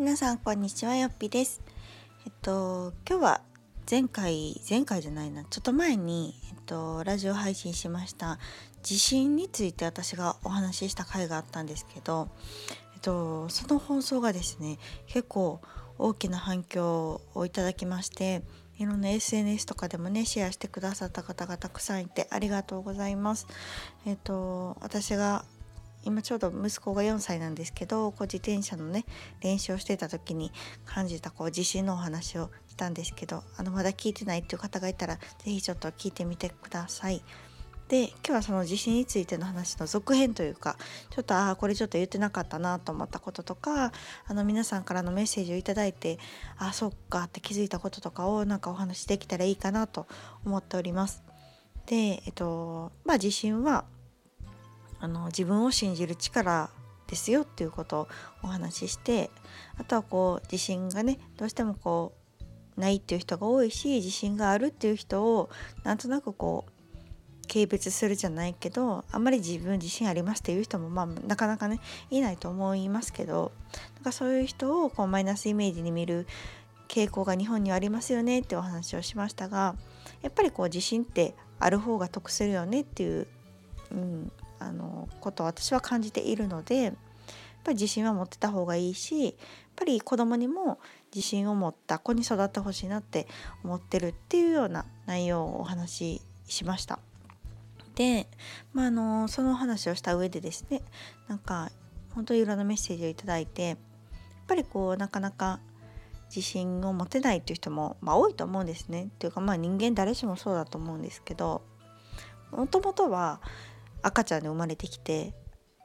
皆さんこんにちはよっぴですえっと今日は前回前回じゃないなちょっと前にえっとラジオ配信しました地震について私がお話しした回があったんですけどえっとその放送がですね結構大きな反響をいただきましていろんな SNS とかでもねシェアしてくださった方がたくさんいてありがとうございます。えっと私が今ちょうど息子が4歳なんですけどこう自転車のね練習をしてた時に感じたこう自信のお話をしたんですけどあのまだ聞いてないっていう方がいたら是非ちょっと聞いてみてください。で今日はその地震についての話の続編というかちょっとああこれちょっと言ってなかったなと思ったこととかあの皆さんからのメッセージを頂いてああそっかって気づいたこととかをなんかお話しできたらいいかなと思っております。でえっとまあ地震はあの自分を信じる力ですよっていうことをお話ししてあとはこう自信がねどうしてもこうないっていう人が多いし自信があるっていう人をなんとなくこう軽蔑するじゃないけどあんまり自分自信ありますっていう人もまあなかなかねいないと思いますけどなんかそういう人をこうマイナスイメージに見る傾向が日本にはありますよねってお話をしましたがやっぱりこう自信ってある方が得するよねっていう、うん、あのことを私は感じているのでやっぱり自信は持ってた方がいいしやっぱり子供にも自信を持った子に育ってほしいなって思ってるっていうような内容をお話ししました。で、まあ、あのその話をした上でですねなんか本当にいろんなメッセージを頂いてやっぱりこうなかなか自信を持てないっていう人も、まあ、多いと思うんですね。っていうかまあ人間誰しもそうだと思うんですけどもともとは赤ちゃんで生まれてきて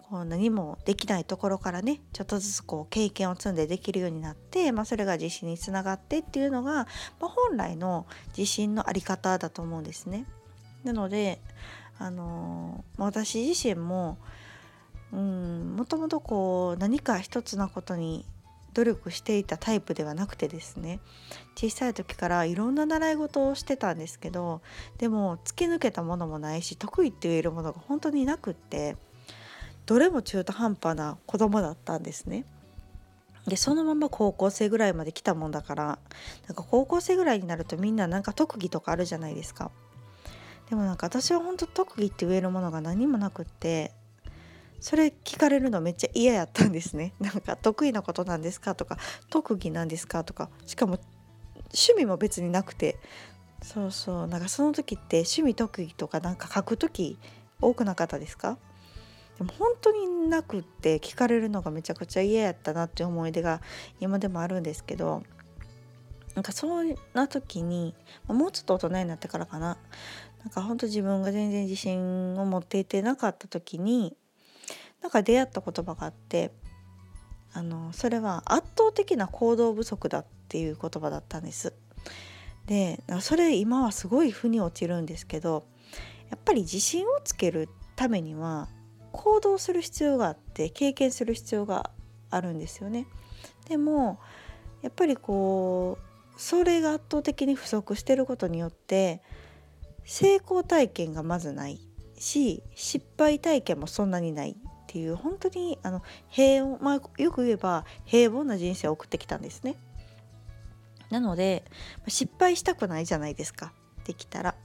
こう何もできないところからねちょっとずつこう経験を積んでできるようになって、まあ、それが自信につながってっていうのが、まあ、本来の自信の在り方だと思うんですね。なのであの私自身もうんもともとこう何か一つのことに努力していたタイプではなくてですね小さい時からいろんな習い事をしてたんですけどでも突き抜けたものもないし得意って言えるものが本当になくってどれも中途半端な子供だったんですね。でそのまま高校生ぐらいまで来たもんだからなんか高校生ぐらいになるとみんななんか特技とかあるじゃないですか。でもなんか私は本当特技って言えるものが何もなくってそれ聞かれるのめっちゃ嫌やったんですね。なんか得意なことなんですかとか特技なんですかとかしかも趣味も別になくて。そうそう。なんかその時って趣味特技とかなんか書く時多くなかったですか？でも本当になくって聞かれるのがめちゃくちゃ嫌やったなって思い出が今でもあるんですけど。なんかそんな時にもうちょっと大人になってからかな。なんか本当自分が全然自信を持っていてなかった時になんか出会った言葉があってあのそれは圧倒的な行動不足だっていう言葉だったんです。でそれ今はすごい腑に落ちるんですけどやっぱり自信をつけるためには行動する必要があって経験する必要があるんですよね。でもやっぱりこうそれが圧倒的に不足してることによって成功体験がまずないし失敗体験もそんなにないっていう本当にあの平穏、まあ、よく言えば平凡な人生を送ってきたんですね。なので失敗したくないじゃないですかできたら。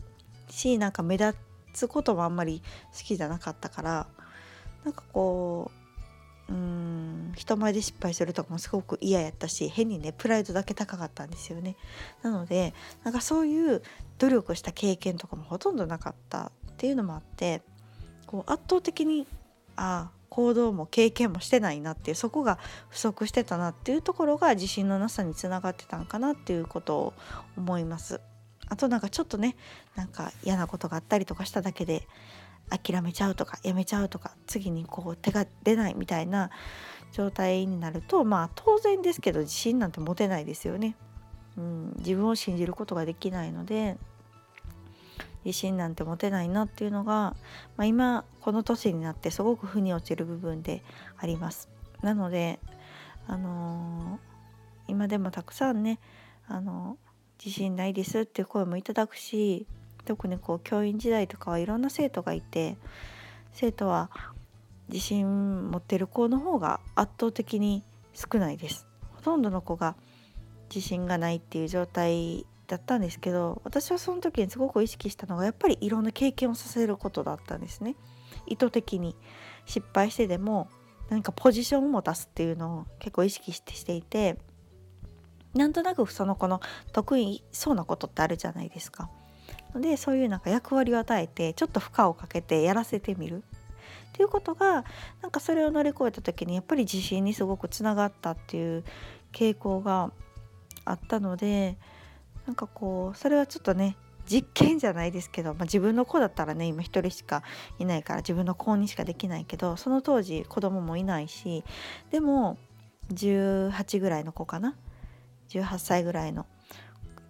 しなんか目立つこともあんまり好きじゃなかったからなんかこううん人前で失敗するとかもすごく嫌やったし変にねプライドだけ高かったんですよね。なのでなんかそういう努力した経験とかもほとんどなかったっていうのもあってこう圧倒的にああ行動も経験もしてないなっていうそこが不足してたなっていうところが自信のなさにつながってたんかなっていうことを思います。あとなんかちょっとねなんか嫌なことがあったりとかしただけで諦めちゃうとかやめちゃうとか次にこう手が出ないみたいな状態になるとまあ当然ですけど自信なんて持てないですよね。うん、自分を信じることができないので自信なんて持てないなっていうのが、まあ、今この年になってすごく腑に落ちる部分であります。なので、あのー、今でもたくさんね、あのー、自信ないですっていう声もいただくし特にこう教員時代とかはいろんな生徒がいて生徒は自信持ってる子の方が圧倒的に少ないです。ほとんどの子が自信がないっていう状態だったんですけど私はその時にすごく意識したのがやっぱりいろんな経験をさせることだったんですね。意図的に失敗してでも何かポジションを持たすっていうのを結構意識してしていてなんとなくその子の得意そうなことってあるじゃないですか。でそういうなんか役割を与えてちょっと負荷をかけてやらせてみるっていうことがなんかそれを乗り越えた時にやっぱり自信にすごくつながったっていう傾向があったのでなんかこうそれはちょっとね実験じゃないですけど、まあ、自分の子だったらね今一人しかいないから自分の子にしかできないけどその当時子供もいないしでも18ぐらいの子かな？18歳ぐらいの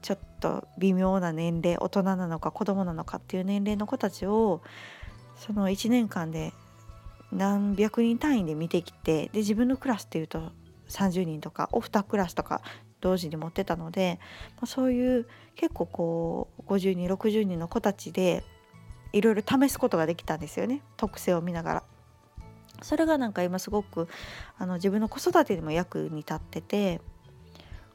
ちょっと微妙な年齢大人なのか子供なのかっていう年齢の子たちをその1年間で何百人単位で見てきてで自分のクラスっていうと30人とかオフ2クラスとか同時に持ってたので、まあ、そういう結構こう50人60人の子たちでいろいろ試すことができたんですよね特性を見ながら。それがなんか今すごくあの自分の子育てにも役に立ってて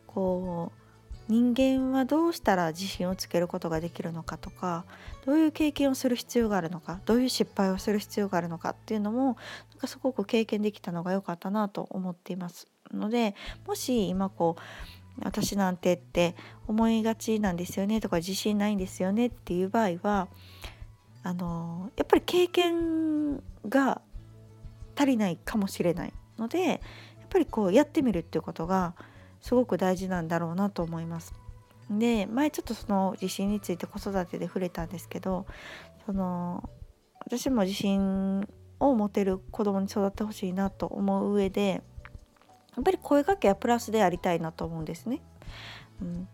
こう人間はどうしたら自信をつけることができるのかとかどういう経験をする必要があるのかどういう失敗をする必要があるのかっていうのもなんかすごく経験できたのが良かったなと思っていますのでもし今こう私なんてって思いがちなんですよねとか自信ないんですよねっていう場合はあのやっぱり経験が足りないかもしれないのでやっぱりこうやってみるっていうことがすごく大事なんだろうなと思います。で前ちょっとその自信について子育てで触れたんですけどその私も自信を持てる子供に育ってほしいなと思う上でやっぱり声かけはプラスでありたいなと思うんですね。うん、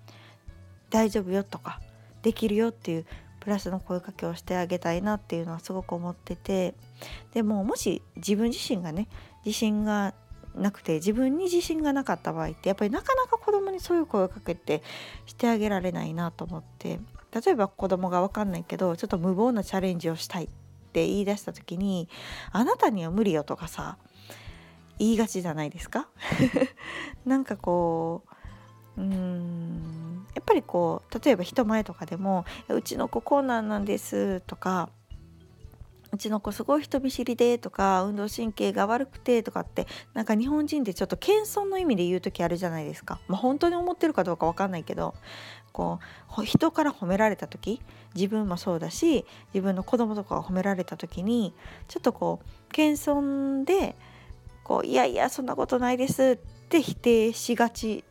大丈夫よとかできるよっていうプラスの声かけをしてあげたいなっていうのはすごく思っててでももし自分自身がね自信がなくて自分に自信がなかった場合ってやっぱりなかなか子供にそういう声をかけてしてあげられないなと思って例えば子供が分かんないけどちょっと無謀なチャレンジをしたいって言い出した時に「あなたには無理よ」とかさ言いがちじゃないですか？なんかこううんやっぱりこう例えば人前とかでも「うちの子こうなんなんです」とかうちの子すごい人見知りでとか運動神経が悪くてとかってなんか日本人ってちょっと謙遜の意味で言う時あるじゃないですか、まあ、本当に思ってるかどうか分かんないけどこう人から褒められた時自分もそうだし自分の子供とかが褒められた時にちょっとこう謙遜でこういやいやそんなことないですって否定しがち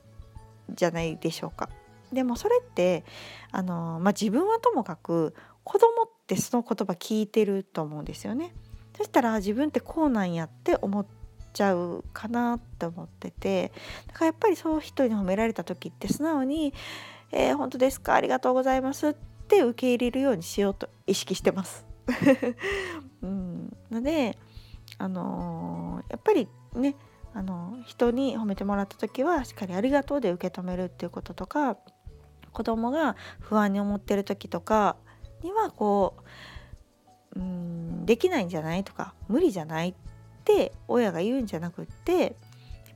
じゃないでしょうか。でもそれってあの、まあ、自分はともかく子供ってその言葉聞いてると思うんですよね。そしたら自分ってこうなんやって思っちゃうかなって思っててだからやっぱりそう人に褒められた時って素直に「えー、本当ですか？ありがとうございます」って受け入れるようにしようと意識してます。うん、のであのー、やっぱりねあの人に褒めてもらった時はしっかり「ありがとう」で受け止めるっていうこととか子供が不安に思ってる時とかにはこううんできないんじゃないとか無理じゃないって親が言うんじゃなくってやっ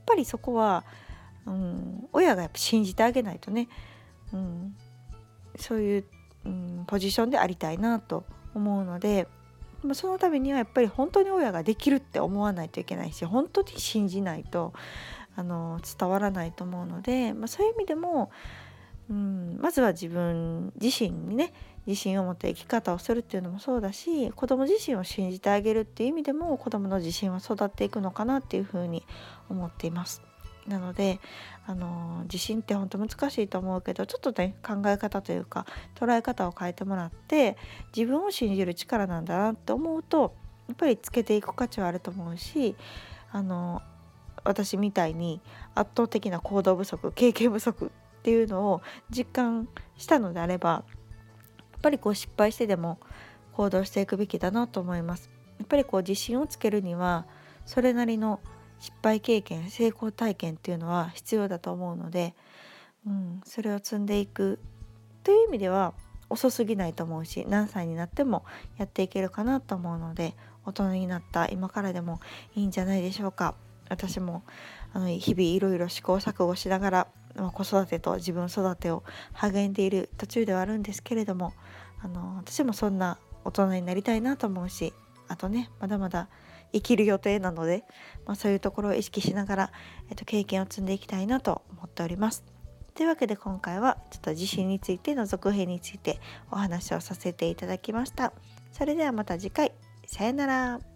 ぱりそこは、うん、親がやっぱ信じてあげないとね、うん、そういう、うん、ポジションでありたいなと思うのでそのためにはやっぱり本当に親ができるって思わないといけないし本当に信じないとあの伝わらないと思うので、まあ、そういう意味でも、うん、まずは自分自身にね自信を持った生き方をするっていうのもそうだし子供自身を信じてあげるっていう意味でも子供の自信は育っていくのかなっていうふうに思っています。なのであの自信って本当難しいと思うけどちょっとね考え方というか捉え方を変えてもらって自分を信じる力なんだなって思うとやっぱりつけていく価値はあると思うしあの私みたいに圧倒的な行動不足経験不足っていうのを実感したのであればやっぱりこう失敗してでも行動していくべきだなと思います。やっぱりこう自信をつけるにはそれなりの失敗経験成功体験っていうのは必要だと思うので、うん、それを積んでいくという意味では遅すぎないと思うし何歳になってもやっていけるかなと思うので大人になった今からでもいいんじゃないでしょうか。私もあの日々いろいろ試行錯誤しながら、ま、子育てと自分育てを励んでいる途中ではあるんですけれどもあの私もそんな大人になりたいなと思うしあとねまだまだ生きる予定なので、まあ、そういうところを意識しながら、えっと、経験を積んでいきたいなと思っております。というわけで今回はちょっと地震についての続編についてお話をさせていただきました。それではまた次回。さよなら。